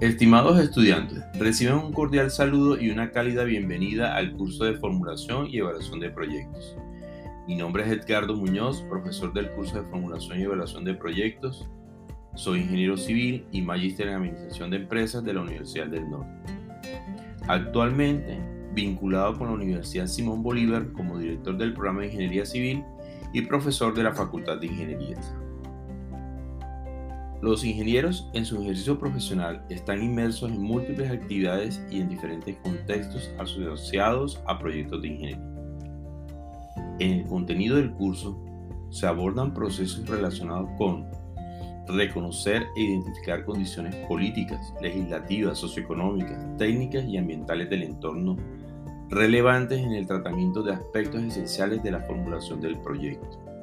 Estimados estudiantes, reciben un cordial saludo y una cálida bienvenida al curso de formulación y evaluación de proyectos. Mi nombre es Edgardo Muñoz, profesor del curso de formulación y evaluación de proyectos. Soy ingeniero civil y magíster en administración de empresas de la Universidad del Norte. Actualmente, vinculado con la Universidad Simón Bolívar como director del programa de Ingeniería Civil y profesor de la Facultad de Ingeniería. Los ingenieros en su ejercicio profesional están inmersos en múltiples actividades y en diferentes contextos asociados a proyectos de ingeniería. En el contenido del curso se abordan procesos relacionados con reconocer e identificar condiciones políticas, legislativas, socioeconómicas, técnicas y ambientales del entorno relevantes en el tratamiento de aspectos esenciales de la formulación del proyecto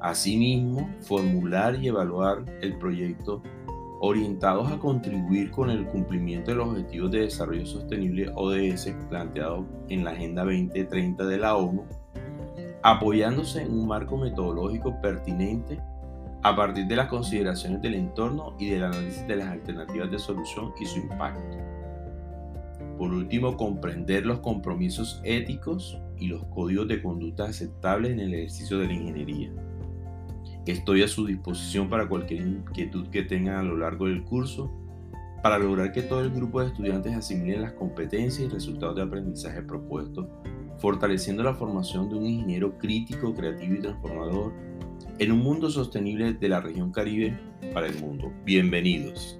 Asimismo, formular y evaluar el proyecto orientados a contribuir con el cumplimiento de los Objetivos de Desarrollo Sostenible ODS planteados en la Agenda 2030 de la ONU, apoyándose en un marco metodológico pertinente a partir de las consideraciones del entorno y del análisis de las alternativas de solución y su impacto. Por último, comprender los compromisos éticos y los códigos de conducta aceptables en el ejercicio de la ingeniería. Estoy a su disposición para cualquier inquietud que tengan a lo largo del curso para lograr que todo el grupo de estudiantes asimilen las competencias y resultados de aprendizaje propuestos, fortaleciendo la formación de un ingeniero crítico, creativo y transformador en un mundo sostenible de la región Caribe para el mundo. Bienvenidos.